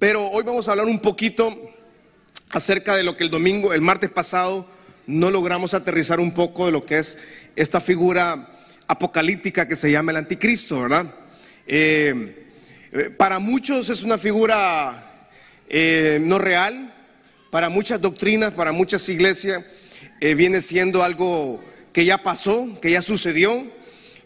Pero hoy vamos a hablar un poquito acerca de lo que el domingo, el martes pasado, no logramos aterrizar un poco de lo que es esta figura apocalíptica que se llama el anticristo, ¿verdad? Eh, eh, para muchos es una figura eh, no real, para muchas doctrinas, para muchas iglesias, viene siendo algo que ya pasó, que ya sucedió.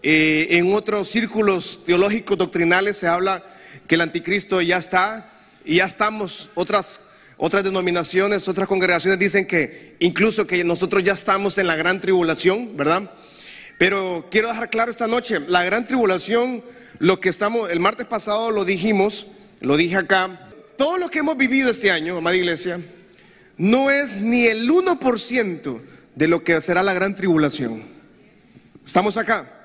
en otros círculos teológicos doctrinales se habla que el anticristo ya está y ya estamos. Otras, otras denominaciones, otras congregaciones dicen que incluso que nosotros ya estamos en la gran tribulación, ¿verdad? Pero quiero dejar claro esta noche, la gran tribulación, lo que estamos, el martes pasado lo dijimos, lo dije acá, todo lo que hemos vivido este año, amada iglesia, no es ni el 1% de lo que será la gran tribulación. ¿Estamos acá?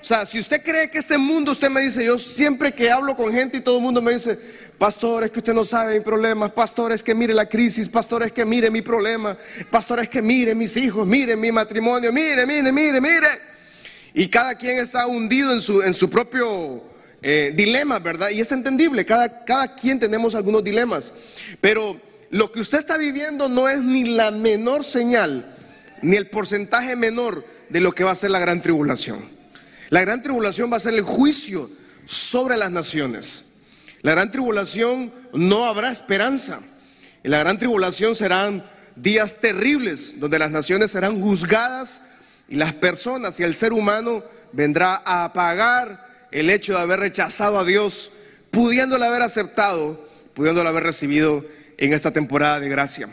O sea, si usted cree que este mundo, usted me dice, yo siempre que hablo con gente y todo el mundo me dice, pastor, es que usted no sabe mi problema, pastor, es que mire la crisis, pastor, es que mire mi problema, pastor, es que mire mis hijos, mire mi matrimonio, mire, mire, mire, mire. Y cada quien está hundido en su, en su propio eh, dilema, ¿verdad? Y es entendible, cada, cada quien tenemos algunos dilemas. Pero lo que usted está viviendo no es ni la menor señal, ni el porcentaje menor de lo que va a ser la gran tribulación. La gran tribulación va a ser el juicio sobre las naciones. La gran tribulación no habrá esperanza. En la gran tribulación serán días terribles donde las naciones serán juzgadas y las personas y el ser humano vendrá a pagar el hecho de haber rechazado a Dios, pudiéndolo haber aceptado, pudiéndolo haber recibido en esta temporada de gracia.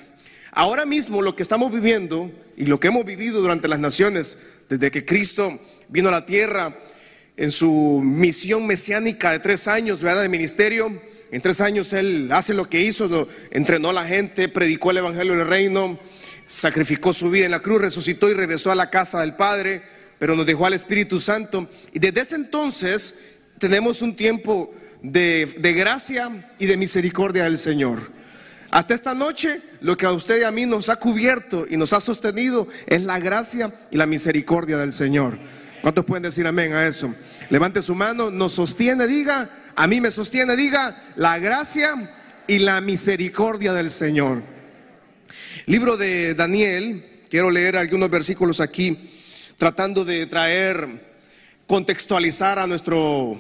Ahora mismo lo que estamos viviendo y lo que hemos vivido durante las naciones desde que Cristo vino a la tierra en su misión mesiánica de tres años, ¿verdad? De ministerio. En tres años él hace lo que hizo, entrenó a la gente, predicó el evangelio del reino, sacrificó su vida en la cruz, resucitó y regresó a la casa del Padre, pero nos dejó al Espíritu Santo. Y desde ese entonces tenemos un tiempo de, de gracia y de misericordia del Señor. Hasta esta noche, lo que a usted y a mí nos ha cubierto y nos ha sostenido es la gracia y la misericordia del Señor. ¿Cuántos pueden decir amén a eso? Levante su mano, nos sostiene, diga, a mí me sostiene, diga, la gracia y la misericordia del Señor. Libro de Daniel, quiero leer algunos versículos aquí, tratando de traer, contextualizar a nuestro,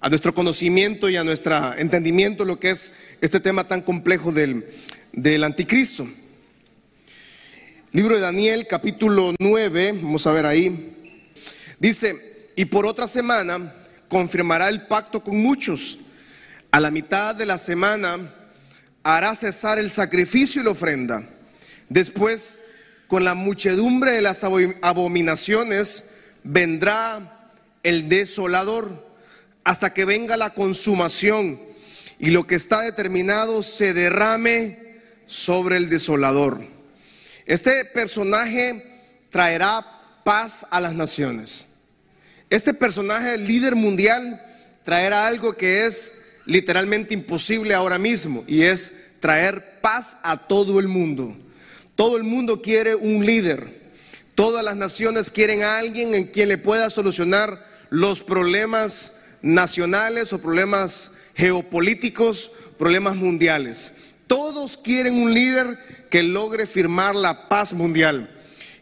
a nuestro conocimiento y a nuestro entendimiento lo que es este tema tan complejo del, del anticristo. Libro de Daniel, capítulo 9, vamos a ver ahí. Dice, y por otra semana confirmará el pacto con muchos. A la mitad de la semana hará cesar el sacrificio y la ofrenda. Después, con la muchedumbre de las abominaciones, vendrá el desolador hasta que venga la consumación y lo que está determinado se derrame sobre el desolador. Este personaje traerá paz a las naciones. Este personaje, líder mundial, traerá algo que es literalmente imposible ahora mismo y es traer paz a todo el mundo. Todo el mundo quiere un líder. Todas las naciones quieren a alguien en quien le pueda solucionar los problemas nacionales o problemas geopolíticos, problemas mundiales. Todos quieren un líder que logre firmar la paz mundial.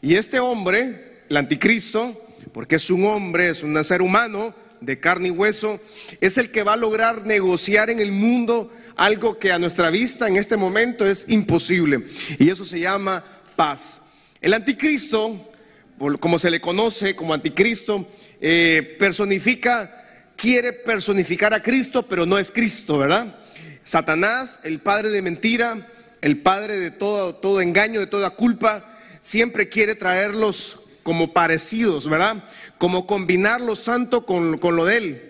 Y este hombre, el anticristo, porque es un hombre, es un ser humano de carne y hueso, es el que va a lograr negociar en el mundo algo que a nuestra vista en este momento es imposible. Y eso se llama paz. El anticristo, como se le conoce como anticristo, eh, personifica, quiere personificar a Cristo, pero no es Cristo, ¿verdad? Satanás, el padre de mentira, el padre de todo, todo engaño, de toda culpa, siempre quiere traerlos como parecidos, ¿verdad? Como combinar lo santo con, lo de él.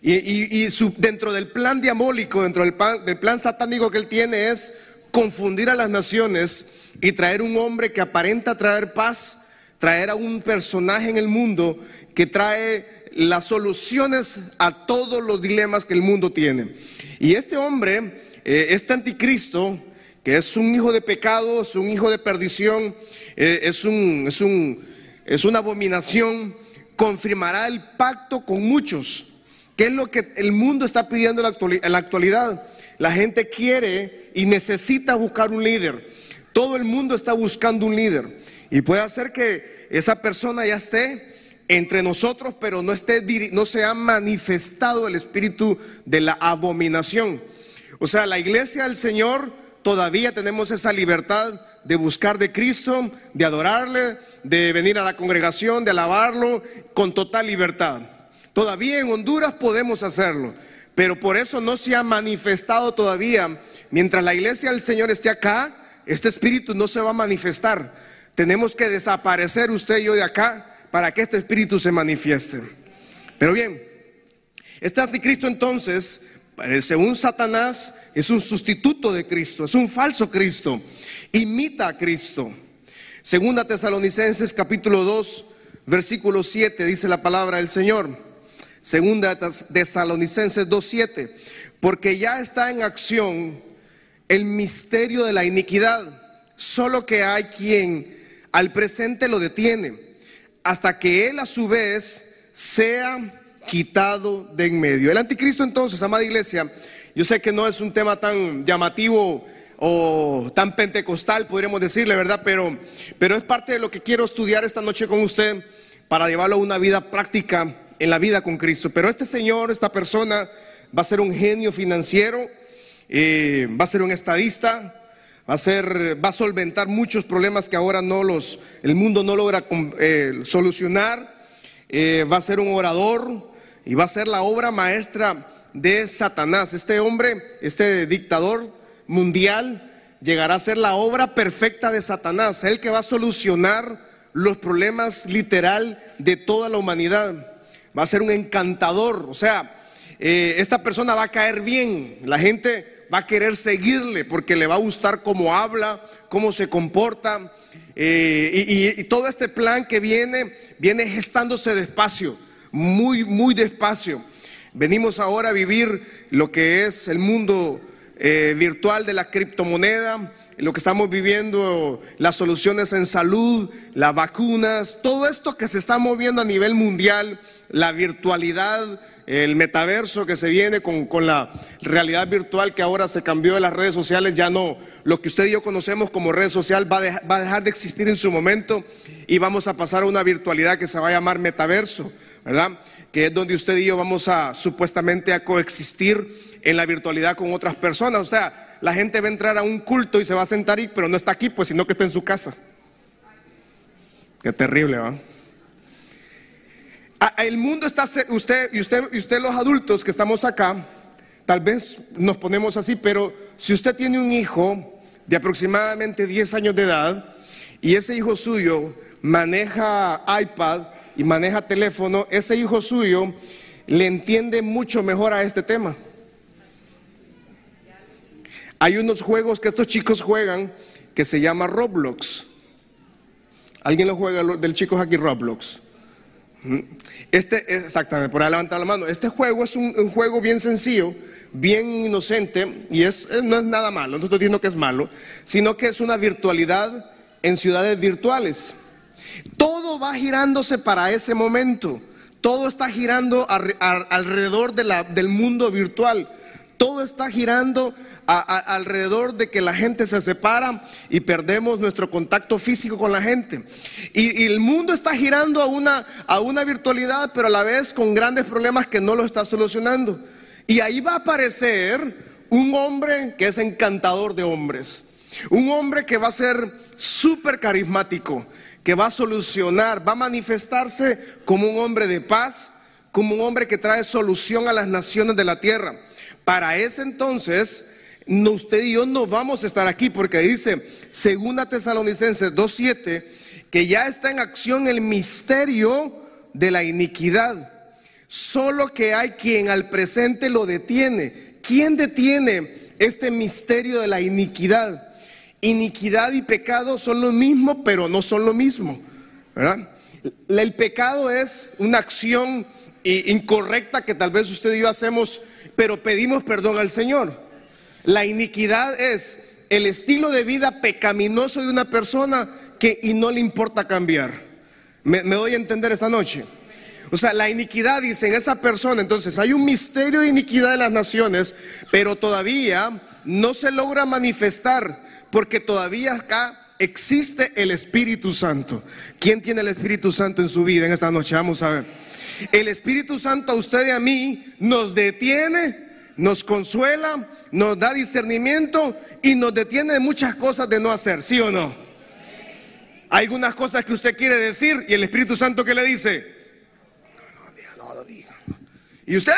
Y, dentro del plan diabólico, dentro del plan, del plan satánico que él tiene es confundir a las naciones y traer un hombre que aparenta traer paz, traer a un personaje en el mundo que trae las soluciones a todos los dilemas que el mundo tiene. Y este hombre, eh, este anticristo, que es un hijo de pecado, es un hijo de perdición, eh, es, un, es un es una abominación, confirmará el pacto con muchos. ¿Qué es lo que el mundo está pidiendo en la actualidad? la gente quiere y necesita buscar un líder. Todo el mundo está buscando un líder. Y puede hacer que esa persona ya esté entre nosotros, pero no, esté, no se ha manifestado el espíritu de la abominación. O sea, la iglesia del Señor todavía tenemos esa libertad de buscar de Cristo, de adorarle, de venir a la congregación, de alabarlo con total libertad. Todavía en Honduras podemos hacerlo, pero por eso no se ha manifestado todavía. Mientras la iglesia del Señor esté acá, este espíritu no se va a manifestar. Tenemos que desaparecer usted y yo de acá para que este espíritu se manifieste. Pero bien, este anticristo entonces según Satanás, es un sustituto de Cristo, es un falso Cristo, imita a Cristo. Segunda Tesalonicenses capítulo 2, versículo 7, dice la palabra del Señor. Segunda Tesalonicenses 2, 7, porque ya está en acción el misterio de la iniquidad, solo que hay quien al presente lo detiene, hasta que él a su vez sea quitado de en medio. El anticristo entonces, amada iglesia, yo sé que no es un tema tan llamativo o tan pentecostal, podríamos decirle, ¿verdad? Pero, pero es parte de lo que quiero estudiar esta noche con usted para llevarlo a una vida práctica en la vida con Cristo. Pero este señor, esta persona, va a ser un genio financiero, eh, va a ser un estadista, va a ser, va a solventar muchos problemas que ahora no los, el mundo no logra eh, solucionar. Eh, va a ser un orador, y va a ser la obra maestra de Satanás. Este hombre, este dictador mundial, llegará a ser la obra perfecta de Satanás, el que va a solucionar los problemas literal de toda la humanidad. Va a ser un encantador, o sea, eh, esta persona va a caer bien, la gente va a querer seguirle porque le va a gustar cómo habla, cómo se comporta. Eh, y todo este plan que viene, viene gestándose despacio muy, muy despacio. Venimos ahora a vivir lo que es el mundo eh, virtual de la criptomoneda, lo que estamos viviendo, las soluciones en salud, las vacunas, todo esto que se está moviendo a nivel mundial, la virtualidad, el metaverso que se viene con, la realidad virtual que ahora se cambió de las redes sociales, ya no, lo que usted y yo conocemos como red social va va a dejar de existir en su momento y vamos a pasar a una virtualidad que se va a llamar metaverso. ¿Verdad? Que es donde usted y yo vamos a supuestamente a coexistir en la virtualidad con otras personas. O sea, la gente va a entrar a un culto y se va a sentar ahí, pero no está aquí, pues, sino que está en su casa. Qué terrible, ¿va? El mundo está, usted y usted y usted los adultos que estamos acá, tal vez nos ponemos así, pero si usted tiene un hijo de aproximadamente 10 años de edad y ese hijo suyo maneja iPad y maneja teléfono, ese hijo suyo le entiende mucho mejor a este tema. Hay unos juegos que estos chicos juegan que se llama Roblox. ¿Alguien lo juega del chicos aquí Roblox? Este, exactamente, por ahí levantar la mano. Este juego es un, juego bien sencillo, bien inocente, y es, no es nada malo, no estoy diciendo que es malo, sino que es una virtualidad en ciudades virtuales. Todo va girándose para ese momento. Todo está girando alrededor del mundo virtual. Todo está girando alrededor de que la gente se separa y perdemos nuestro contacto físico con la gente. Y, el mundo está girando a una, a una virtualidad, pero a la vez con grandes problemas que no lo está solucionando. Y ahí va a aparecer un hombre que es encantador de hombres. Un hombre que va a ser súper carismático que va a solucionar, va a manifestarse como un hombre de paz, como un hombre que trae solución a las naciones de la tierra. Para ese entonces, usted y yo no vamos a estar aquí porque dice, segunda Tesalonicenses 2.7, que ya está en acción el misterio de la iniquidad. Solo que hay quien al presente lo detiene. ¿Quién detiene este misterio de la iniquidad? Iniquidad y pecado son lo mismo, pero no son lo mismo. El pecado es una acción incorrecta que tal vez usted y yo hacemos, pero pedimos perdón al Señor. La iniquidad es el estilo de vida pecaminoso de una persona que y no le importa cambiar. Me, me doy a entender esta noche. O sea, la iniquidad dice en esa persona. Entonces hay un misterio de iniquidad en las naciones, pero todavía no se logra manifestar porque todavía acá existe el Espíritu Santo. ¿Quién tiene el Espíritu Santo en su vida en esta noche? Vamos a ver. El Espíritu Santo a usted y a mí nos detiene, nos consuela, nos da discernimiento y nos detiene de muchas cosas de no hacer, ¿sí o no? Hay algunas cosas que usted quiere decir y el Espíritu Santo que le dice, no. Y usted,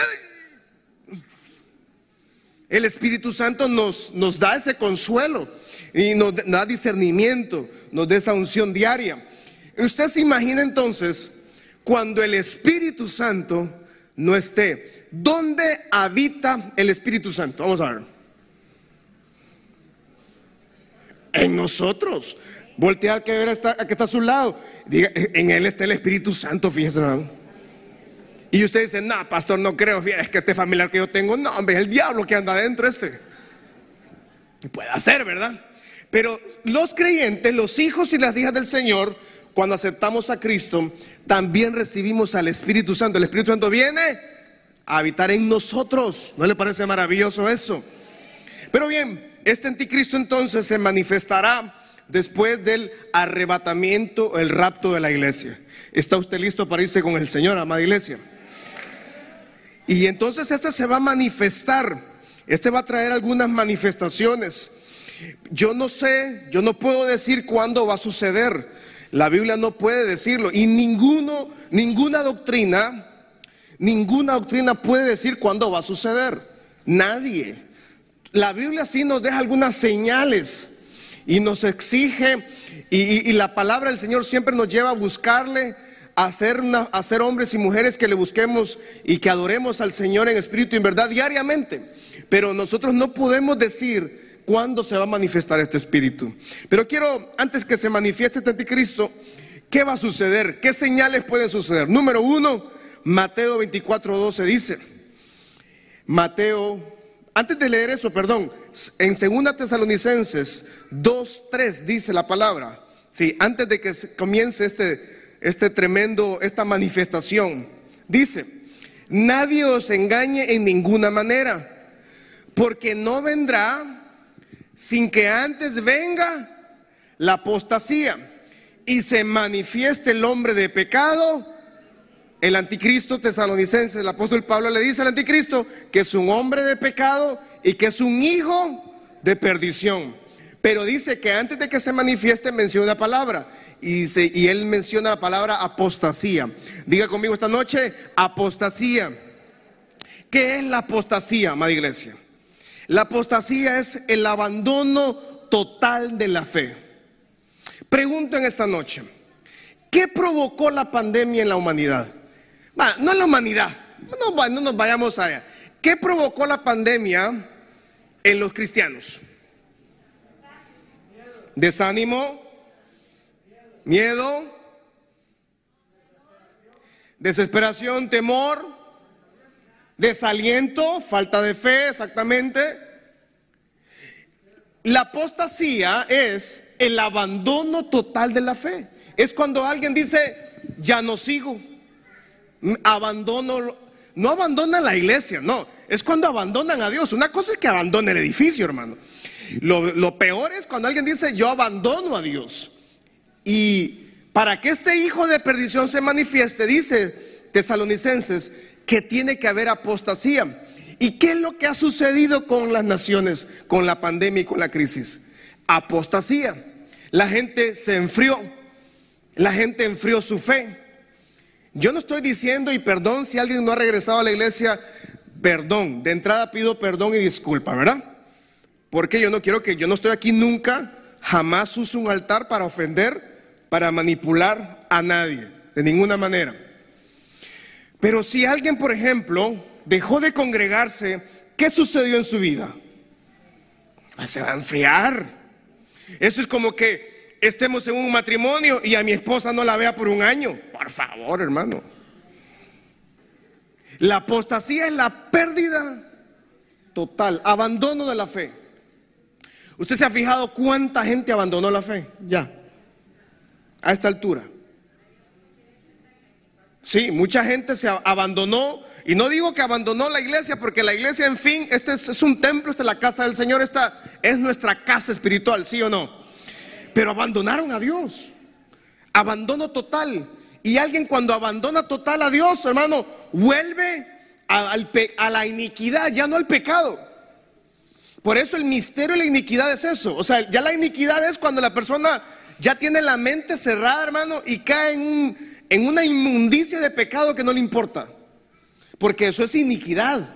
el Espíritu Santo nos da ese consuelo y nos da discernimiento, nos da esa unción diaria. Usted se imagina entonces cuando el Espíritu Santo no esté. ¿Dónde habita el Espíritu Santo? Vamos a ver. En nosotros. Voltea al que, está, que está a su lado. Diga, en él está el Espíritu Santo, fíjese. Y usted dice, no, pastor, no creo. Es que este familiar que yo tengo, no, hombre, es el diablo que anda adentro este. Puede ser, ¿verdad? Pero los creyentes, los hijos y las hijas del Señor, cuando aceptamos a Cristo, también recibimos al Espíritu Santo. El Espíritu Santo viene a habitar en nosotros. ¿No le parece maravilloso eso? Pero bien, este anticristo entonces se manifestará después del arrebatamiento, el rapto de la iglesia. ¿Está usted listo para irse con el Señor, amada iglesia? Y entonces este se va a manifestar. Este va a traer algunas manifestaciones. Yo no sé, yo no puedo decir cuándo va a suceder. La Biblia no puede decirlo. Y ninguno, ninguna doctrina, ninguna doctrina puede decir cuándo va a suceder. Nadie. La Biblia sí nos deja algunas señales y nos exige, y, la palabra del Señor siempre nos lleva a buscarle, a ser, a ser hombres y mujeres que le busquemos y que adoremos al Señor en espíritu y en verdad diariamente. Pero nosotros no podemos decir cuándo se va a manifestar este espíritu. Pero quiero, antes que se manifieste este anticristo, ¿qué va a suceder? ¿Qué señales pueden suceder? Número uno, Mateo 24, 12 dice, Mateo, antes de leer eso, perdón, en Segunda Tesalonicenses 2, 3 dice la palabra, sí, antes de que comience este, este tremendo, esta manifestación, dice, nadie os engañe en ninguna manera, porque no vendrá sin que antes venga la apostasía y se manifieste el hombre de pecado, el anticristo tesalonicense, el apóstol Pablo le dice al anticristo que es un hombre de pecado y que es un hijo de perdición. Pero dice que antes de que se manifieste menciona una palabra y, y él menciona la palabra apostasía. Diga conmigo esta noche, apostasía. ¿Qué es la apostasía, amada iglesia? La apostasía es el abandono total de la fe. Pregunto en esta noche, ¿qué provocó la pandemia en la humanidad? no en la humanidad, no, no nos vayamos allá. ¿Qué provocó la pandemia en los cristianos? Desánimo, miedo, desesperación, temor desaliento, falta de fe, exactamente. La apostasía es el abandono total de la fe. Es cuando alguien dice, ya no sigo, abandono, no abandonan la iglesia, no, es cuando abandonan a Dios. Una cosa es que abandone el edificio, hermano. Lo, lo peor es cuando alguien dice, yo abandono a Dios. Y para que este hijo de perdición se manifieste, dice Tesalonicenses, que tiene que haber apostasía. ¿Y qué es lo que ha sucedido con las naciones, con la pandemia y con la crisis? Apostasía. La gente se enfrió, la gente enfrió su fe. Yo no estoy diciendo, y perdón si alguien no ha regresado a la iglesia, perdón, de entrada pido perdón y disculpa, ¿verdad? Porque yo no quiero que, yo no estoy aquí nunca, jamás uso un altar para ofender, para manipular a nadie, de ninguna manera. Pero si alguien, por ejemplo, dejó de congregarse, ¿qué sucedió en su vida? Ah, se va a enfriar. Eso es como que estemos en un matrimonio y a mi esposa no la vea por un año. Por favor, hermano. La apostasía es la pérdida total, abandono de la fe. ¿Usted se ha fijado cuánta gente abandonó la fe? Ya, a esta altura. Sí, mucha gente se abandonó. Y no digo que abandonó la iglesia, porque la iglesia, en fin, este es, un templo, esta es la casa del Señor, esta es nuestra casa espiritual, ¿sí o no? Pero abandonaron a Dios. Abandono total. Y alguien cuando abandona total a Dios, hermano, vuelve a, a la iniquidad, ya no al pecado. Por eso el misterio de la iniquidad es eso. O sea, ya la iniquidad es cuando la persona ya tiene la mente cerrada, hermano, y cae en, en una inmundicia de pecado que no le importa. Porque eso es iniquidad.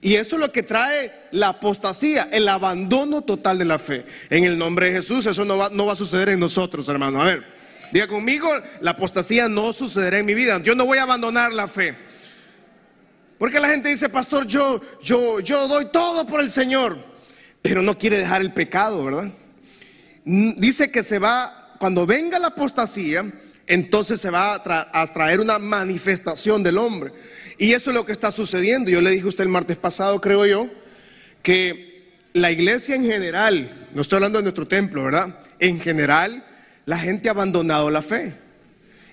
Y eso es lo que trae la apostasía, el abandono total de la fe. En el nombre de Jesús, eso no va, a suceder en nosotros, hermano. A ver, diga conmigo, la apostasía no sucederá en mi vida. Yo no voy a abandonar la fe. Porque la gente dice, pastor, yo, yo, yo doy todo por el Señor, pero no quiere dejar el pecado, ¿verdad? Dice que se va, cuando venga la apostasía, entonces se va a, traer una manifestación del hombre. Y eso es lo que está sucediendo. Yo le dije a usted el martes pasado, creo yo, que la iglesia en general, no estoy hablando de nuestro templo, ¿verdad? En general, la gente ha abandonado la fe.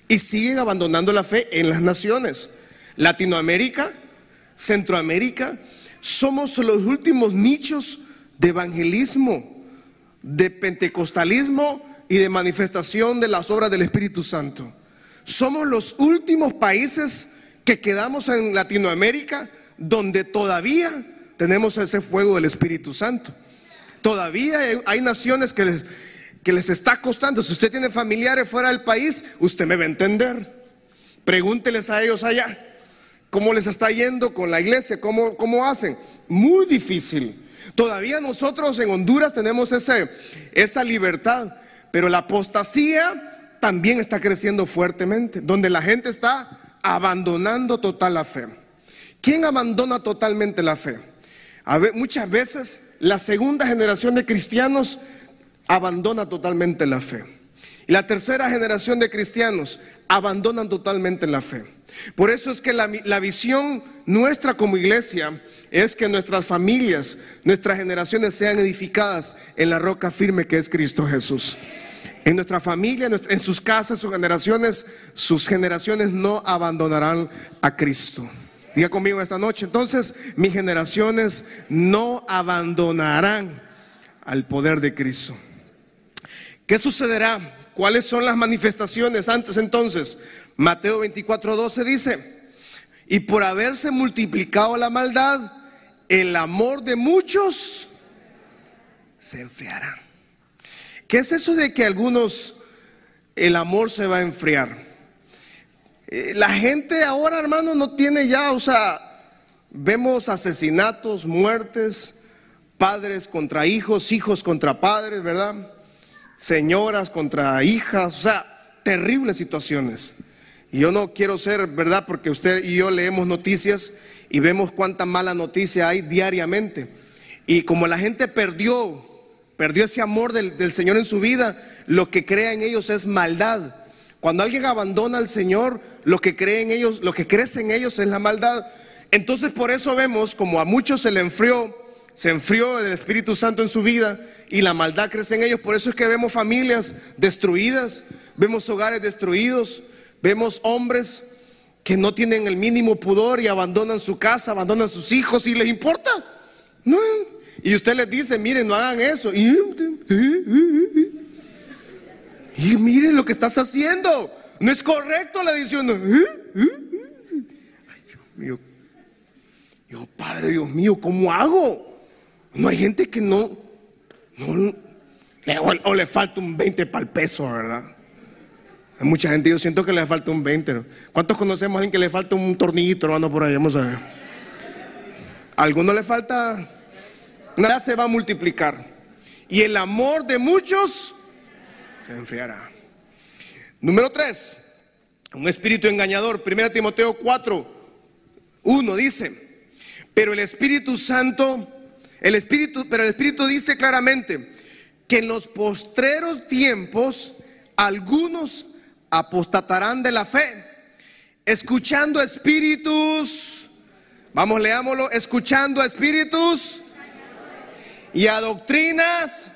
Y siguen abandonando la fe en las naciones. Latinoamérica, Centroamérica, somos los últimos nichos de evangelismo, de pentecostalismo y de manifestación de las obras del Espíritu Santo. Somos los últimos países que quedamos en Latinoamérica donde todavía tenemos ese fuego del Espíritu Santo. Todavía hay naciones que les, que les está costando. Si usted tiene familiares fuera del país, usted me va a entender. Pregúnteles a ellos allá cómo les está yendo con la iglesia, cómo, cómo hacen. Muy difícil. Todavía nosotros en Honduras tenemos ese, esa libertad. Pero la apostasía también está creciendo fuertemente, donde la gente está abandonando total la fe. ¿Quién abandona totalmente la fe? muchas veces la segunda generación de cristianos abandona totalmente la fe. Y la tercera generación de cristianos abandonan totalmente la fe. Por eso es que la, la, visión nuestra como iglesia es que nuestras familias, nuestras generaciones sean edificadas en la roca firme que es Cristo Jesús. En nuestra familia, en sus casas, sus generaciones, sus generaciones no abandonarán a Cristo. Diga conmigo esta noche, entonces mis generaciones no abandonarán al poder de Cristo. ¿Qué sucederá? ¿Cuáles son las manifestaciones antes entonces? Mateo 24, 12 dice, y por haberse multiplicado la maldad, el amor de muchos se enfriará. ¿Qué es eso de que algunos el amor se va a enfriar? Eh, la gente ahora, hermano, no tiene ya, o sea, vemos asesinatos, muertes, padres contra hijos, hijos contra padres, ¿verdad? Señoras contra hijas, o sea, terribles situaciones. Yo no quiero ser, ¿verdad? Porque usted y yo leemos noticias y vemos cuánta mala noticia hay diariamente. Y como la gente perdió perdió ese amor del, Señor en su vida, lo que crea en ellos es maldad. Cuando alguien abandona al Señor, lo que cree en ellos, lo que crece en ellos es la maldad. Entonces por eso vemos como a muchos se le enfrió, se enfrió el Espíritu Santo en su vida y la maldad crece en ellos. Por eso es que vemos familias destruidas, vemos hogares destruidos, vemos hombres que no tienen el mínimo pudor y abandonan su casa, abandonan sus hijos y les importa. Y usted les dice, miren, no hagan eso. Y, miren lo que estás haciendo. No es correcto la edición. Ay, Dios mío. Dios, Padre, Dios mío, ¿cómo hago? No hay gente que no, no o, le falta un 20 para el peso, ¿verdad? Hay mucha gente, yo siento que le falta un 20. ¿Cuántos conocemos a alguien que le falta un tornillito, hermano, por ahí? Vamos a ver. ¿A alguno le falta nada se va a multiplicar. Y el amor de muchos se enfriará. Número tres, un espíritu engañador. 1 Timoteo 4, 1 dice, pero el Espíritu Santo, el Espíritu, pero el Espíritu dice claramente que en los postreros tiempos algunos apostatarán de la fe, escuchando espíritus, vamos, leámoslo, escuchando espíritus y a doctrinas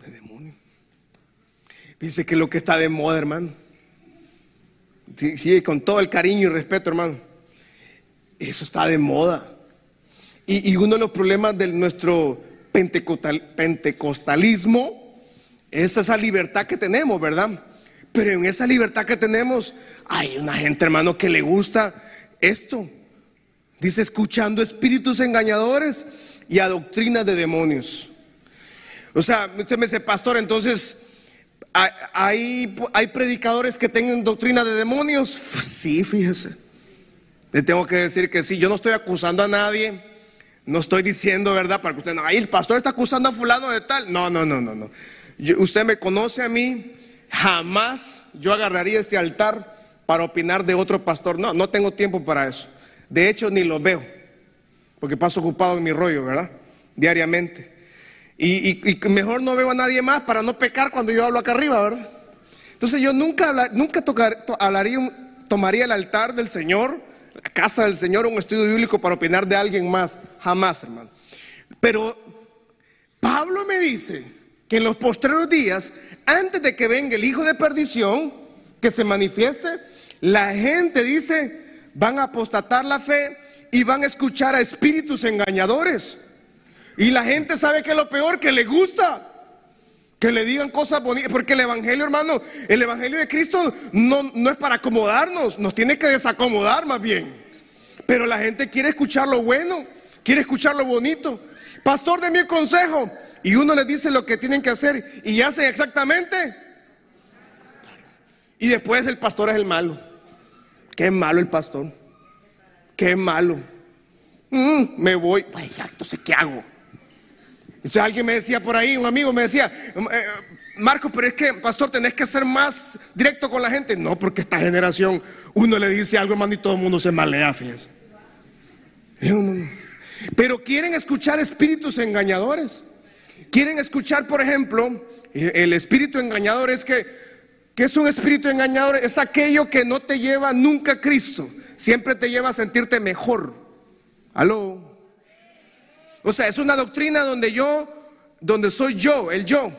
de. Dice que lo que está de moda, hermano. Sí, con todo el cariño y respeto, hermano. Eso está de moda. Y, uno de los problemas de nuestro pentecostalismo es esa libertad que tenemos, ¿verdad? Pero en esa libertad que tenemos, hay una gente, hermano, que le gusta esto. Dice, escuchando espíritus engañadores y a doctrinas de demonios. O sea, usted me dice, pastor, entonces ¿Hay, hay predicadores que tengan doctrina de demonios? Sí, fíjese. Le tengo que decir que sí, yo no estoy acusando a nadie. No estoy diciendo, ¿verdad? Para que usted no, ahí el pastor está acusando a fulano de tal. No, no, no, no, no. Usted me conoce a mí. Jamás yo agarraría este altar para opinar de otro pastor. No, no tengo tiempo para eso. De hecho, ni lo veo. Porque paso ocupado en mi rollo, ¿verdad? Diariamente. Y, mejor no veo a nadie más para no pecar cuando yo hablo acá arriba, ¿verdad? Entonces yo nunca, nunca hablaría, tomaría el altar del Señor, la casa del Señor, un estudio bíblico para opinar de alguien más. Jamás, hermano. Pero Pablo me dice que en los postreros días, antes de que venga el Hijo de Perdición, que se manifieste, la gente dice, van a apostatar la fe y van a escuchar a espíritus engañadores. Y la gente sabe que es lo peor, que le gusta. Que le digan cosas bonitas. Porque el Evangelio, hermano, el Evangelio de Cristo no, no es para acomodarnos. Nos tiene que desacomodar más bien. Pero la gente quiere escuchar lo bueno. Quiere escuchar lo bonito. Pastor, de mi consejo. Y uno le dice lo que tienen que hacer. Y hacen exactamente. Y después el pastor es el malo. Qué malo el pastor. Qué malo. Mm, me voy. Pues ya, entonces, ¿qué hago? Alguien me decía por ahí, un amigo me decía, eh, Marco, pero es que, pastor, tenés que ser más directo con la gente. No, porque esta generación, uno le dice algo, hermano, y todo el mundo se malea, fíjense. Pero quieren escuchar espíritus engañadores. Quieren escuchar, por ejemplo, eh, el espíritu engañador es que, que es un espíritu engañador, es aquello que no te lleva nunca a Cristo, siempre te lleva a sentirte mejor. Aló. O sea, es una doctrina donde yo, donde soy yo, el yo.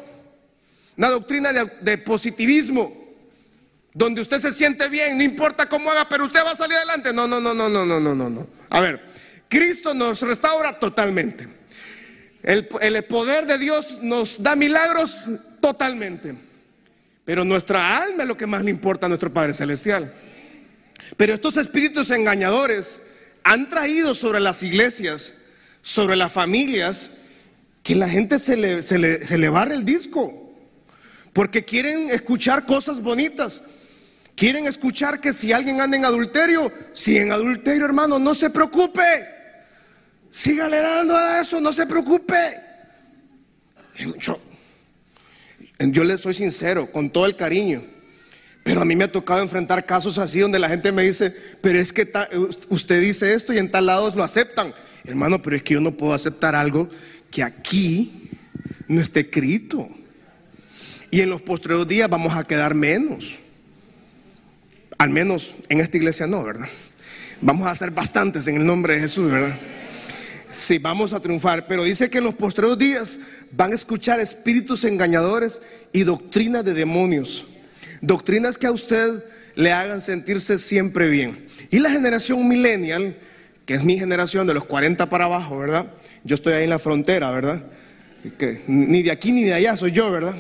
Una doctrina de, de positivismo, donde usted se siente bien, no importa cómo haga, pero usted va a salir adelante. No, no, no, no, no, no, no, no. A ver, Cristo nos restaura totalmente. El, poder de Dios nos da milagros totalmente. Pero nuestra alma es lo que más le importa a nuestro Padre Celestial. Pero estos espíritus engañadores han traído sobre las iglesias sobre las familias que la gente se le, se le, barre el disco. Porque quieren escuchar cosas bonitas. Quieren escuchar que si alguien anda en adulterio, si en adulterio, hermano, no se preocupe. Sígale dando a eso, no se preocupe. Yo, yo le soy sincero, con todo el cariño. Pero a mí me ha tocado enfrentar casos así donde la gente me dice, pero es que usted dice esto y en tal lado lo aceptan. Hermano, pero es que yo no puedo aceptar algo que aquí no esté escrito. Y en los postreros días vamos a quedar menos. Al menos en esta iglesia no, ¿verdad? Vamos a hacer bastantes en el nombre de Jesús, ¿verdad? Sí, vamos a triunfar. Pero dice que en los postreros días van a escuchar espíritus engañadores y doctrinas de demonios. Doctrinas que a usted le hagan sentirse siempre bien. Y la generación millennial que es mi generación de los 40 para abajo, ¿verdad? Yo estoy ahí en la frontera, ¿verdad? Que ni de aquí ni de allá soy yo, ¿verdad?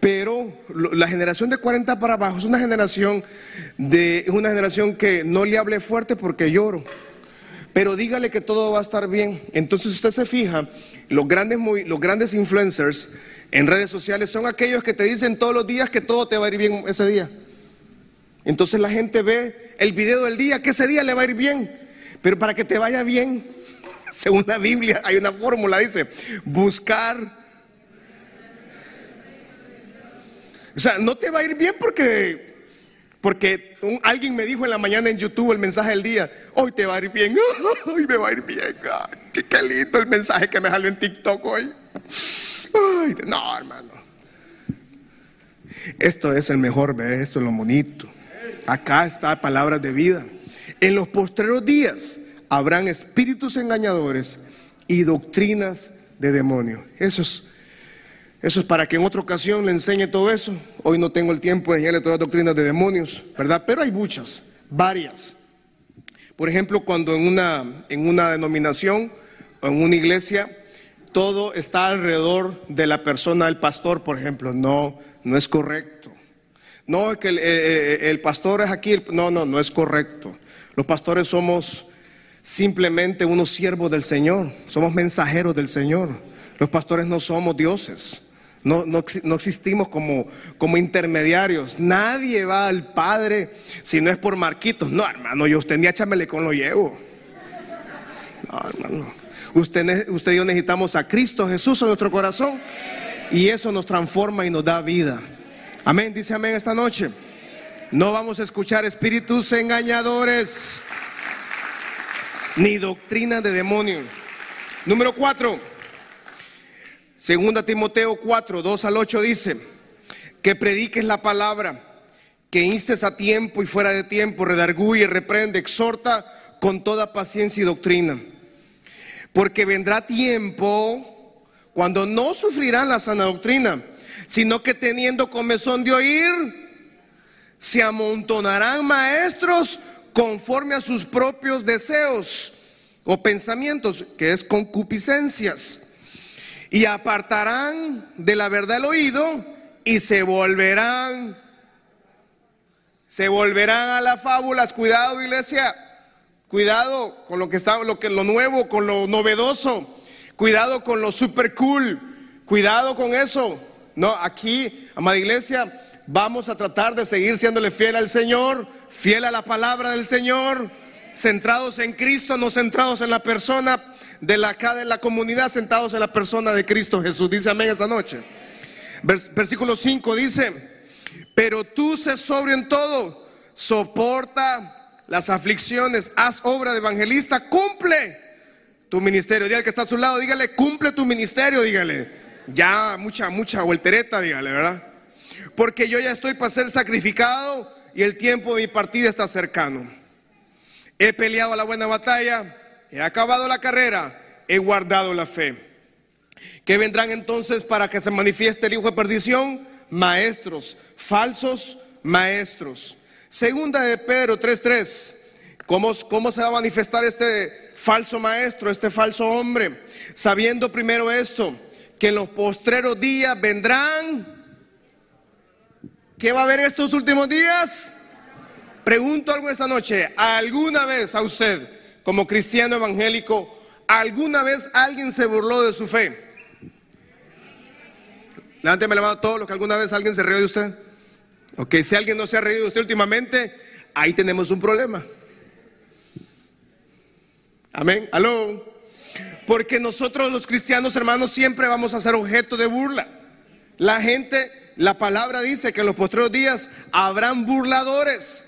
Pero la generación de 40 para abajo es una generación de una generación que no le hable fuerte porque lloro. Pero dígale que todo va a estar bien. Entonces usted se fija, los grandes los grandes influencers en redes sociales son aquellos que te dicen todos los días que todo te va a ir bien ese día. Entonces la gente ve el video del día que ese día le va a ir bien. Pero para que te vaya bien, según la Biblia, hay una fórmula, dice, buscar. O sea, no te va a ir bien porque, porque alguien me dijo en la mañana en YouTube el mensaje del día, hoy te va a ir bien, hoy me va a ir bien, qué, lindo el mensaje que me salió en TikTok hoy. no, hermano. Esto es el mejor, esto es lo bonito. Acá está palabras de vida. En los postreros días habrán espíritus engañadores y doctrinas de demonios. Eso es, Eso es para que en otra ocasión le enseñe todo eso. Hoy no tengo el tiempo de enseñarle todas las doctrinas de demonios, ¿verdad? Pero hay muchas, varias. Por ejemplo, cuando en una, en una denominación o en una iglesia todo está alrededor de la persona del pastor, por ejemplo, no, no es correcto. No, que el, eh, el pastor es aquí, no, no, no es correcto. Los pastores somos simplemente unos siervos del Señor, somos mensajeros del Señor. Los pastores no somos dioses. No, no, existimos como, como intermediarios. Nadie va al Padre si no es por Marquitos. No, hermano, yo usted ni échamele con lo llevo. No, hermano. Usted, usted y yo necesitamos a Cristo Jesús en nuestro corazón. Y eso nos transforma y nos da vida. Amén. Dice amén esta noche. No vamos a escuchar espíritus engañadores ni doctrina de demonio. Número cuatro. Segunda Timoteo 4, 2 al 8 dice, que prediques la palabra, que instes a tiempo y fuera de tiempo, redarguye, reprende, exhorta con toda paciencia y doctrina. Porque vendrá tiempo cuando no sufrirán la sana doctrina, sino que teniendo comezón de oír, se amontonarán maestros conforme a sus propios deseos o pensamientos, que es concupiscencias y apartarán de la verdad el oído y se volverán, se volverán a las fábulas. Cuidado, iglesia. Cuidado con lo que está, lo que lo nuevo, con lo novedoso. Cuidado con lo super cool. Cuidado con eso. No, aquí, amada iglesia, vamos a tratar de seguir siéndole fiel al Señor, fiel a la palabra del Señor, centrados en Cristo, no centrados en la persona de la, acá de la comunidad sentados en la persona de Cristo Jesús. Dice amén esta noche. versículo 5 dice, pero tú sé sobrio en todo, soporta las aflicciones, haz obra de evangelista, cumple tu ministerio. Dígale que está a su lado, dígale, cumple tu ministerio, dígale. Ya, mucha, mucha voltereta, dígale, ¿verdad? Porque yo ya estoy para ser sacrificado y el tiempo de mi partida está cercano. He peleado la buena batalla he acabado la carrera, he guardado la fe. ¿Qué vendrán entonces para que se manifieste el hijo de perdición? Maestros, falsos maestros. Segunda de Pedro 3:3. ¿Cómo, ¿Cómo se va a manifestar este falso maestro, este falso hombre? Sabiendo primero esto, que en los postreros días vendrán. ¿Qué va a haber estos últimos días? Pregunto algo esta noche. ¿Alguna vez a usted como cristiano evangélico, ¿alguna vez alguien se burló de su fe? Levánteme la mano todos los que alguna vez alguien se rió de usted. Ok, si alguien no se ha reído de usted últimamente, ahí tenemos un problema. Amén. Aló. Porque nosotros los cristianos hermanos siempre vamos a ser objeto de burla. La gente, la palabra dice que en los postreros días habrán burladores.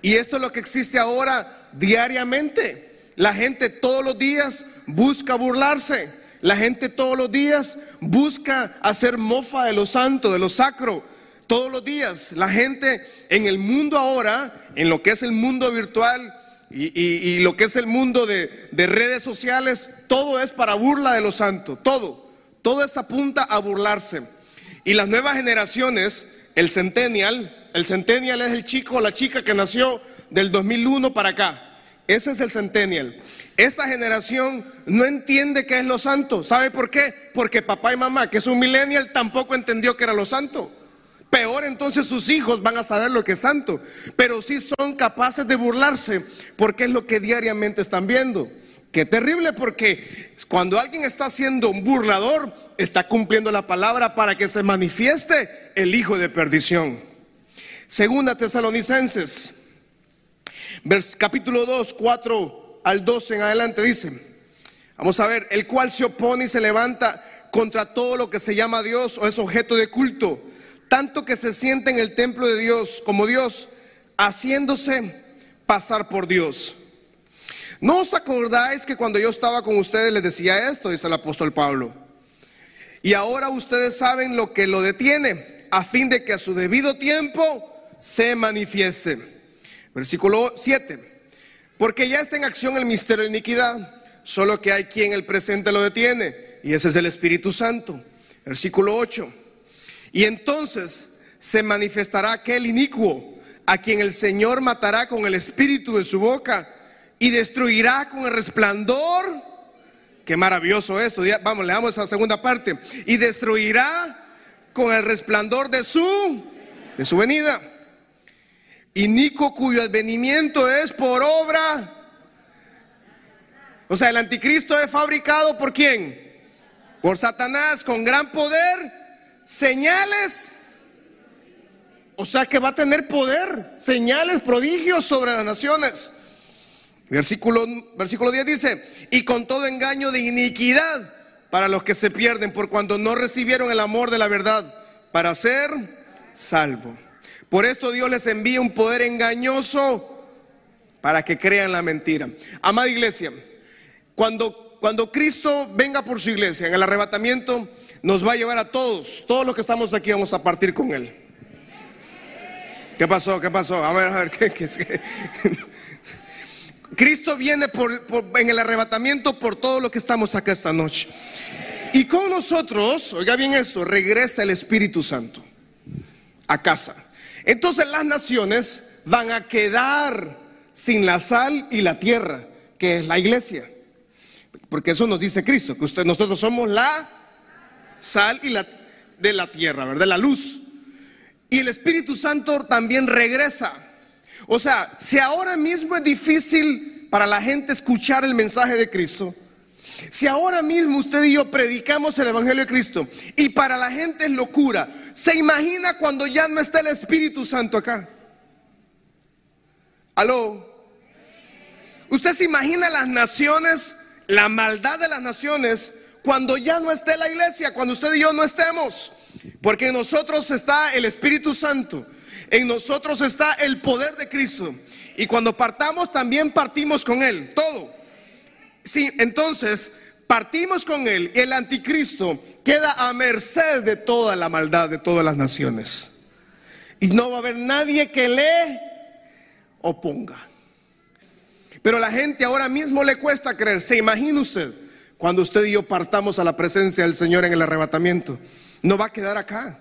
Y esto es lo que existe ahora diariamente. La gente todos los días busca burlarse. La gente todos los días busca hacer mofa de lo santo, de lo sacro. Todos los días. La gente en el mundo ahora, en lo que es el mundo virtual y, lo que es el mundo de, de redes sociales, todo es para burla de lo santo. Todo. Todo es apunta a burlarse. Y las nuevas generaciones, el centennial, el centennial es el chico o la chica que nació del 2001 para acá. Ese es el centennial. Esa generación no entiende qué es lo santo. ¿Sabe por qué? Porque papá y mamá, que es un millennial, tampoco entendió que era lo santo. Peor entonces sus hijos van a saber lo que es santo. Pero sí son capaces de burlarse porque es lo que diariamente están viendo. Qué terrible porque cuando alguien está siendo un burlador, está cumpliendo la palabra para que se manifieste el hijo de perdición. Segunda Tesalonicenses capítulo 2, 4 al 12 en adelante dice, vamos a ver, el cual se opone y se levanta contra todo lo que se llama Dios o es objeto de culto, tanto que se siente en el templo de Dios como Dios, haciéndose pasar por Dios. ¿No os acordáis que cuando yo estaba con ustedes les decía esto? Dice el apóstol Pablo. Y ahora ustedes saben lo que lo detiene, a fin de que a su debido tiempo se manifieste. Versículo 7. Porque ya está en acción el misterio de iniquidad, solo que hay quien el presente lo detiene, y ese es el Espíritu Santo. Versículo 8. Y entonces se manifestará aquel inicuo a quien el Señor matará con el espíritu de su boca y destruirá con el resplandor. Qué maravilloso esto. Vamos, leamos esa segunda parte. Y destruirá con el resplandor de su de su venida. Inico cuyo advenimiento es por obra. O sea, el anticristo es fabricado por quién? Por Satanás con gran poder, señales. O sea que va a tener poder, señales, prodigios sobre las naciones. Versículo, versículo 10 dice, y con todo engaño de iniquidad para los que se pierden por cuando no recibieron el amor de la verdad para ser salvo. Por esto Dios les envía un poder engañoso para que crean la mentira. Amada iglesia, cuando, cuando Cristo venga por su iglesia en el arrebatamiento, nos va a llevar a todos, todos los que estamos aquí vamos a partir con Él. ¿Qué pasó? ¿Qué pasó? A ver, a ver, ¿qué, Cristo viene en el arrebatamiento por todo lo que estamos acá esta noche. Y con nosotros, oiga bien esto, regresa el Espíritu Santo a casa. Entonces las naciones van a quedar sin la sal y la tierra, que es la iglesia. Porque eso nos dice Cristo, que nosotros somos la sal y la, de la tierra, ¿verdad? La luz. Y el Espíritu Santo también regresa. O sea, si ahora mismo es difícil para la gente escuchar el mensaje de Cristo, si ahora mismo usted y yo predicamos el Evangelio de Cristo y para la gente es locura, ¿se imagina cuando ya no está el Espíritu Santo acá? ¿Aló? ¿Usted se imagina las naciones, la maldad de las naciones cuando ya no esté la iglesia, cuando usted y yo no estemos? Porque en nosotros está el Espíritu Santo, en nosotros está el poder de Cristo. Y cuando partamos también partimos con Él, todo. Sí, entonces partimos con él y el anticristo queda a merced de toda la maldad de todas las naciones. Y no va a haber nadie que le oponga. Pero a la gente ahora mismo le cuesta creer. ¿Se imagina usted cuando usted y yo partamos a la presencia del Señor en el arrebatamiento? No va a quedar acá.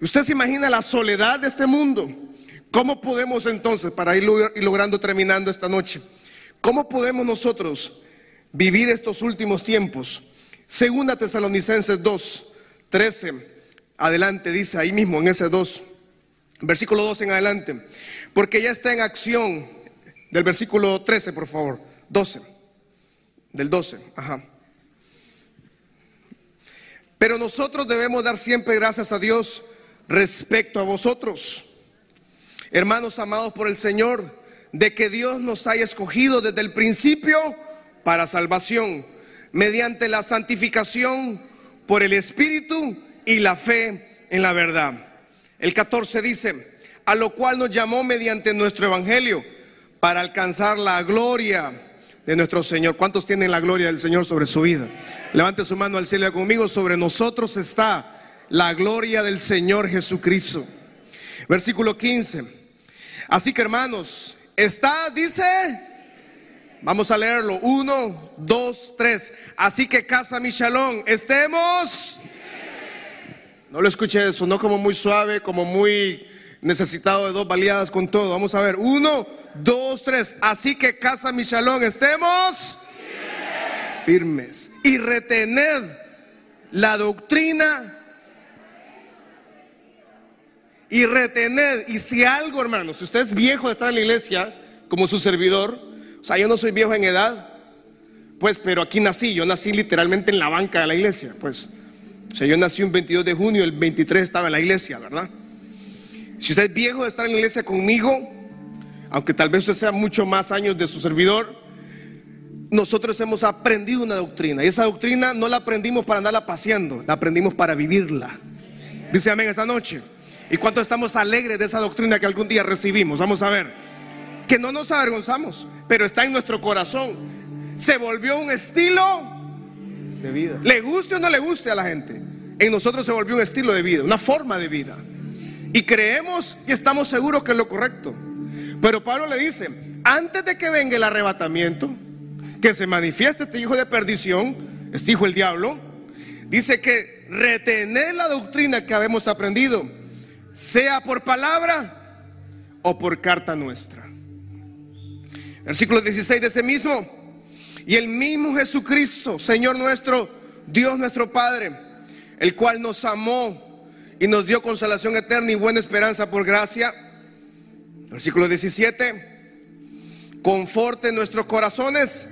Usted se imagina la soledad de este mundo. ¿Cómo podemos entonces, para ir logrando terminando esta noche, cómo podemos nosotros vivir estos últimos tiempos. Segunda Tesalonicenses 2, 13, adelante, dice ahí mismo en ese 2, versículo 2 en adelante, porque ya está en acción, del versículo 13, por favor, 12, del 12, ajá. Pero nosotros debemos dar siempre gracias a Dios respecto a vosotros, hermanos amados por el Señor, de que Dios nos haya escogido desde el principio para salvación, mediante la santificación por el Espíritu y la fe en la verdad. El 14 dice, a lo cual nos llamó mediante nuestro Evangelio para alcanzar la gloria de nuestro Señor. ¿Cuántos tienen la gloria del Señor sobre su vida? Levante su mano al cielo conmigo. Sobre nosotros está la gloria del Señor Jesucristo. Versículo 15. Así que hermanos, está, dice, Vamos a leerlo. Uno, dos, tres. Así que casa mi shalom. Estemos. No lo escuché, sonó como muy suave, como muy necesitado de dos baleadas con todo. Vamos a ver. Uno, dos, tres. Así que casa mi shalom. Estemos firmes. Y retened la doctrina. Y retened. Y si algo, hermano, si usted es viejo de estar en la iglesia, como su servidor, o sea, yo no soy viejo en edad, pues, pero aquí nací, yo nací literalmente en la banca de la iglesia, pues. O sea, yo nací un 22 de junio, el 23 estaba en la iglesia, ¿verdad? Si usted es viejo de estar en la iglesia conmigo, aunque tal vez usted sea mucho más años de su servidor, nosotros hemos aprendido una doctrina. Y esa doctrina no la aprendimos para andarla paseando, la aprendimos para vivirla. Dice amén esta noche. ¿Y cuánto estamos alegres de esa doctrina que algún día recibimos? Vamos a ver que no nos avergonzamos, pero está en nuestro corazón. Se volvió un estilo de vida. Le guste o no le guste a la gente, en nosotros se volvió un estilo de vida, una forma de vida. Y creemos y estamos seguros que es lo correcto. Pero Pablo le dice, antes de que venga el arrebatamiento, que se manifieste este hijo de perdición, este hijo el diablo, dice que retener la doctrina que habemos aprendido, sea por palabra o por carta nuestra. Versículo 16 de ese mismo. Y el mismo Jesucristo, Señor nuestro, Dios nuestro Padre, el cual nos amó y nos dio consolación eterna y buena esperanza por gracia. Versículo 17. Conforte nuestros corazones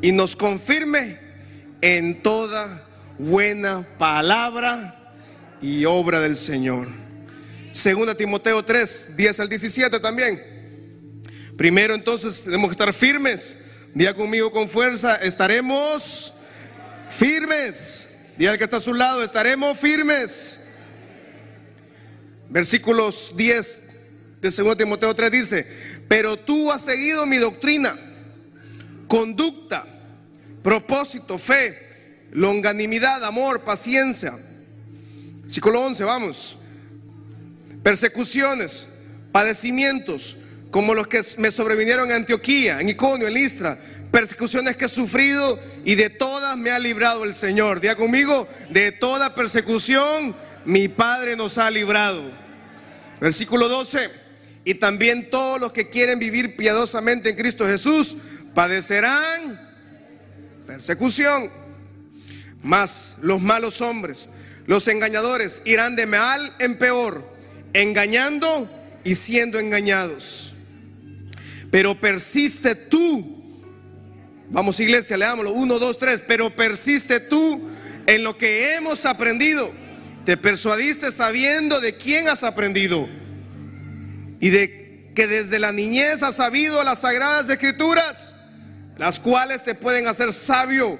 y nos confirme en toda buena palabra y obra del Señor. Segunda Timoteo 3, 10 al 17 también. Primero entonces tenemos que estar firmes Día conmigo con fuerza, estaremos firmes. Día que está a su lado, estaremos firmes. Versículos 10 de 2 Timoteo 3 dice, pero tú has seguido mi doctrina, conducta, propósito, fe, longanimidad, amor, paciencia. Versículo 11, vamos. Persecuciones, padecimientos como los que me sobrevinieron en Antioquía, en Iconio, en Listra, persecuciones que he sufrido y de todas me ha librado el Señor. Diga conmigo, de toda persecución mi Padre nos ha librado. Versículo 12, y también todos los que quieren vivir piadosamente en Cristo Jesús padecerán persecución. Mas los malos hombres, los engañadores, irán de mal en peor, engañando y siendo engañados. Pero persiste tú. Vamos iglesia, leámoslo. Uno, dos, tres. Pero persiste tú en lo que hemos aprendido. Te persuadiste sabiendo de quién has aprendido. Y de que desde la niñez has sabido las sagradas escrituras, las cuales te pueden hacer sabio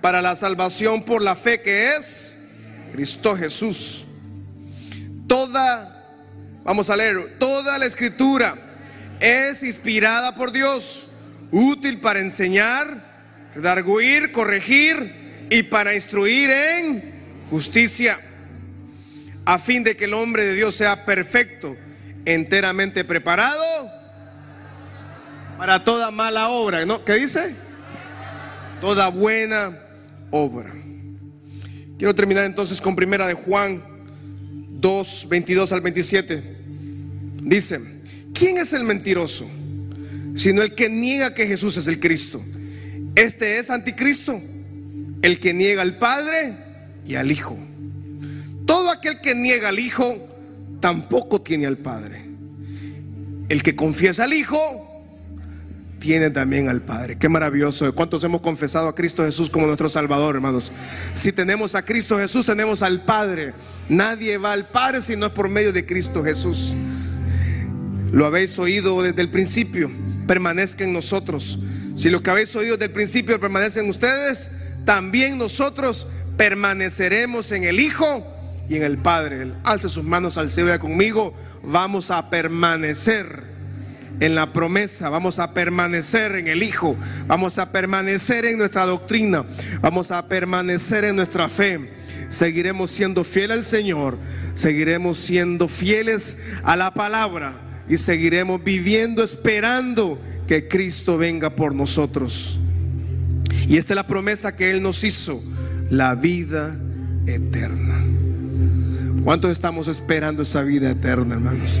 para la salvación por la fe que es Cristo Jesús. Toda, vamos a leer, toda la escritura es inspirada por Dios, útil para enseñar, redarguir, corregir y para instruir en justicia, a fin de que el hombre de Dios sea perfecto, enteramente preparado para toda mala obra, ¿no? ¿Qué dice? Toda buena obra. Quiero terminar entonces con primera de Juan 2, 22 al 27. Dice, ¿Quién es el mentiroso? Sino el que niega que Jesús es el Cristo. Este es anticristo, el que niega al Padre y al Hijo. Todo aquel que niega al Hijo tampoco tiene al Padre. El que confiesa al Hijo tiene también al Padre. Qué maravilloso. ¿Cuántos hemos confesado a Cristo Jesús como nuestro Salvador, hermanos? Si tenemos a Cristo Jesús, tenemos al Padre. Nadie va al Padre si no es por medio de Cristo Jesús. Lo habéis oído desde el principio, permanezca en nosotros. Si lo que habéis oído desde el principio permanece en ustedes, también nosotros permaneceremos en el Hijo y en el Padre. Alce sus manos al cielo conmigo. Vamos a permanecer en la promesa, vamos a permanecer en el Hijo, vamos a permanecer en nuestra doctrina, vamos a permanecer en nuestra fe. Seguiremos siendo fieles al Señor, seguiremos siendo fieles a la palabra y seguiremos viviendo esperando que Cristo venga por nosotros. Y esta es la promesa que Él nos hizo, la vida eterna. ¿Cuántos estamos esperando esa vida eterna, hermanos?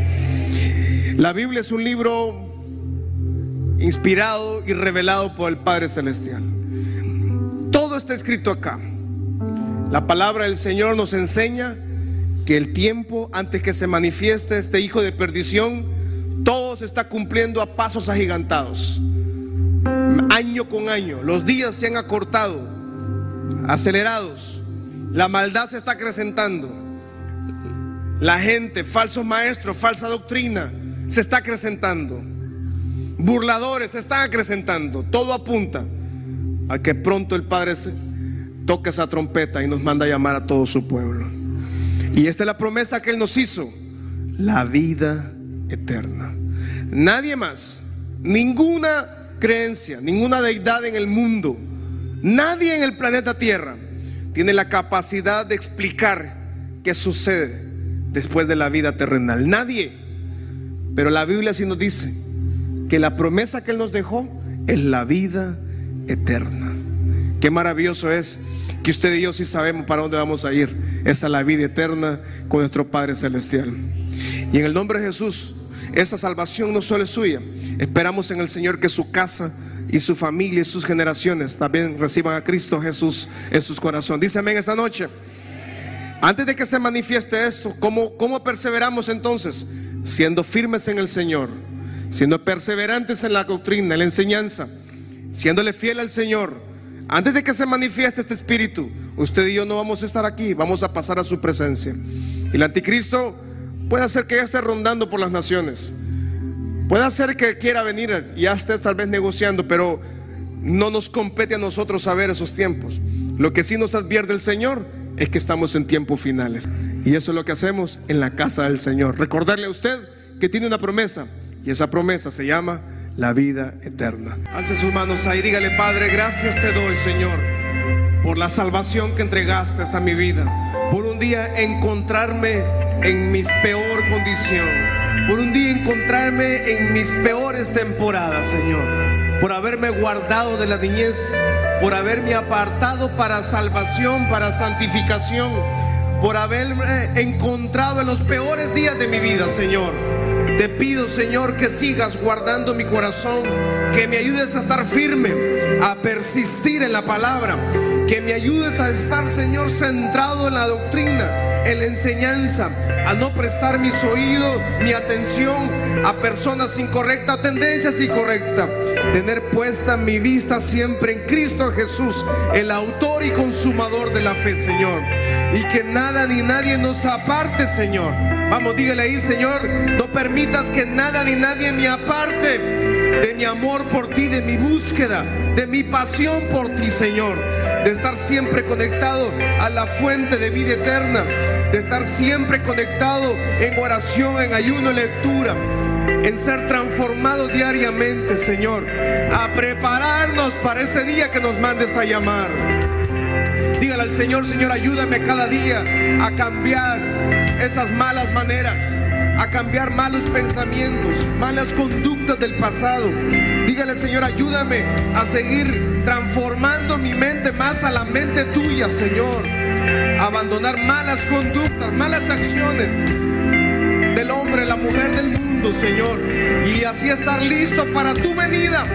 La Biblia es un libro inspirado y revelado por el Padre Celestial. Todo está escrito acá. La palabra del Señor nos enseña que el tiempo antes que se manifieste este hijo de perdición, todo se está cumpliendo a pasos agigantados. Año con año, los días se han acortado, acelerados. La maldad se está acrecentando. La gente, falsos maestros, falsa doctrina, se está acrecentando. Burladores se están acrecentando. Todo apunta a que pronto el Padre toque esa trompeta y nos manda a llamar a todo su pueblo. Y esta es la promesa que Él nos hizo, la vida eterna. Nadie más, ninguna creencia, ninguna deidad en el mundo, nadie en el planeta Tierra tiene la capacidad de explicar qué sucede después de la vida terrenal. Nadie. Pero la Biblia sí nos dice que la promesa que Él nos dejó es la vida eterna. Qué maravilloso es que usted y yo sí sabemos para dónde vamos a ir. Esa es la vida eterna con nuestro Padre Celestial. Y en el nombre de Jesús, esa salvación no solo es suya. Esperamos en el Señor que su casa y su familia y sus generaciones también reciban a Cristo Jesús en sus corazones. Dice amén esta noche. Antes de que se manifieste esto, ¿cómo, ¿cómo perseveramos entonces? Siendo firmes en el Señor, siendo perseverantes en la doctrina, en la enseñanza, siéndole fiel al Señor antes de que se manifieste este espíritu, usted y yo no vamos a estar aquí, vamos a pasar a su presencia. El anticristo puede hacer que ya esté rondando por las naciones. Puede hacer que quiera venir y ya esté tal vez negociando, pero no nos compete a nosotros saber esos tiempos. Lo que sí nos advierte el Señor es que estamos en tiempos finales. Y eso es lo que hacemos en la casa del Señor. Recordarle a usted que tiene una promesa y esa promesa se llama la vida eterna. Alce sus manos ahí, dígale, Padre, gracias te doy, Señor, por la salvación que entregaste a mi vida, por un día encontrarme en mis peor condición, por un día encontrarme en mis peores temporadas, Señor, por haberme guardado de la niñez, por haberme apartado para salvación, para santificación, por haberme encontrado en los peores días de mi vida, Señor. Te pido, Señor, que sigas guardando mi corazón, que me ayudes a estar firme, a persistir en la palabra, que me ayudes a estar, Señor, centrado en la doctrina, en la enseñanza, a no prestar mis oídos, mi atención a personas incorrectas, tendencias incorrectas. Tener puesta mi vista siempre en Cristo Jesús, el autor y consumador de la fe, Señor. Y que nada ni nadie nos aparte, Señor Vamos, dígale ahí, Señor, no permitas que nada ni nadie me aparte de mi amor por ti, de mi búsqueda, de mi pasión por ti, Señor. De estar siempre conectado a la fuente de vida eterna. De estar siempre conectado en oración, en ayuno, en lectura. En ser transformados diariamente, Señor. A prepararnos para ese día que nos mandes a llamar. Dígale al Señor, Señor, ayúdame cada día a cambiar esas malas maneras, a cambiar malos pensamientos, malas conductas del pasado. Dígale, Señor, ayúdame a seguir transformando mi mente más a la mente tuya, Señor. Abandonar malas conductas, malas acciones del hombre, la mujer del mundo, Señor. Y así estar listo para tu venida.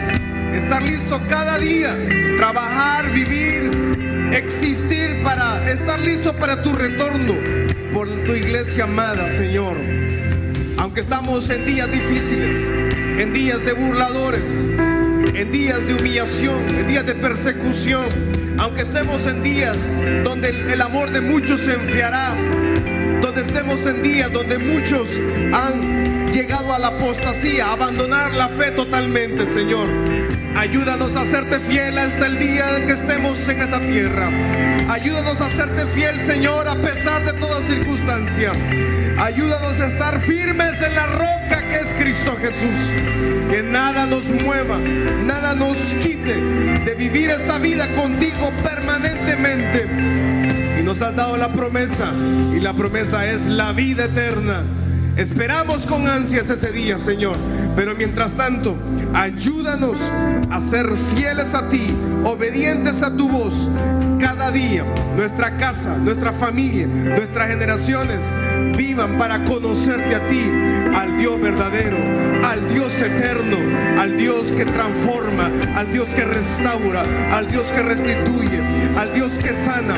Estar listo cada día. Trabajar, vivir, existir para estar listo para tu retorno por tu iglesia amada, Señor. Aunque estamos en días difíciles, en días de burladores, en días de humillación, en días de persecución, aunque estemos en días donde el amor de muchos se enfriará, donde estemos en días donde muchos han llegado a la apostasía, a abandonar la fe totalmente, Señor. Ayúdanos a hacerte fiel hasta el día que estemos en esta tierra. Ayúdanos a hacerte fiel, Señor, a pesar de toda circunstancia. Ayúdanos a estar firmes en la roca que es Cristo Jesús. Que nada nos mueva, nada nos quite de vivir esa vida contigo permanentemente. Y nos has dado la promesa, y la promesa es la vida eterna. Esperamos con ansias ese día, Señor. Pero mientras tanto, ayúdanos a ser fieles a ti, obedientes a tu voz cada día. Nuestra casa, nuestra familia, nuestras generaciones vivan para conocerte a ti, al Dios verdadero, al Dios eterno, al Dios que transforma, al Dios que restaura, al Dios que restituye, al Dios que sana.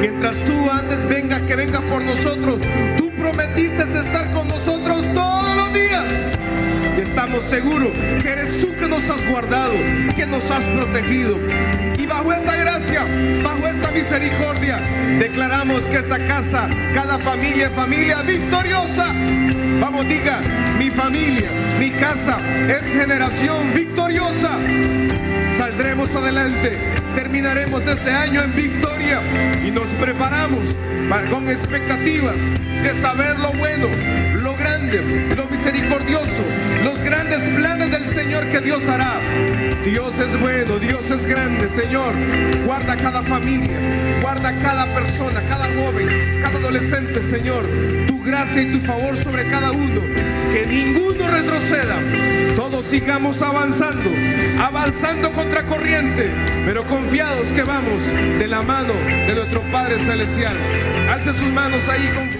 Mientras tú antes vengas, que vengas por nosotros, prometiste estar con nosotros todos los días. Estamos seguros que eres tú que nos has guardado, que nos has protegido. Y bajo esa gracia, bajo esa misericordia, declaramos que esta casa, cada familia, familia victoriosa. Vamos, diga, mi familia, mi casa es generación victoriosa. Saldremos adelante, terminaremos este año en victoria y nos preparamos con expectativas de saber lo bueno, lo grande, lo misericordioso, los grandes planes del Señor que Dios hará. Dios es bueno, Dios es grande, Señor. Guarda cada familia, guarda cada persona, cada joven, cada adolescente, Señor. Tu gracia y tu favor sobre cada uno. Que ninguno retroceda. Todos sigamos avanzando, avanzando contra corriente, pero confiados que vamos de la mano de nuestro Padre Celestial. Alce sus manos ahí con fuerza.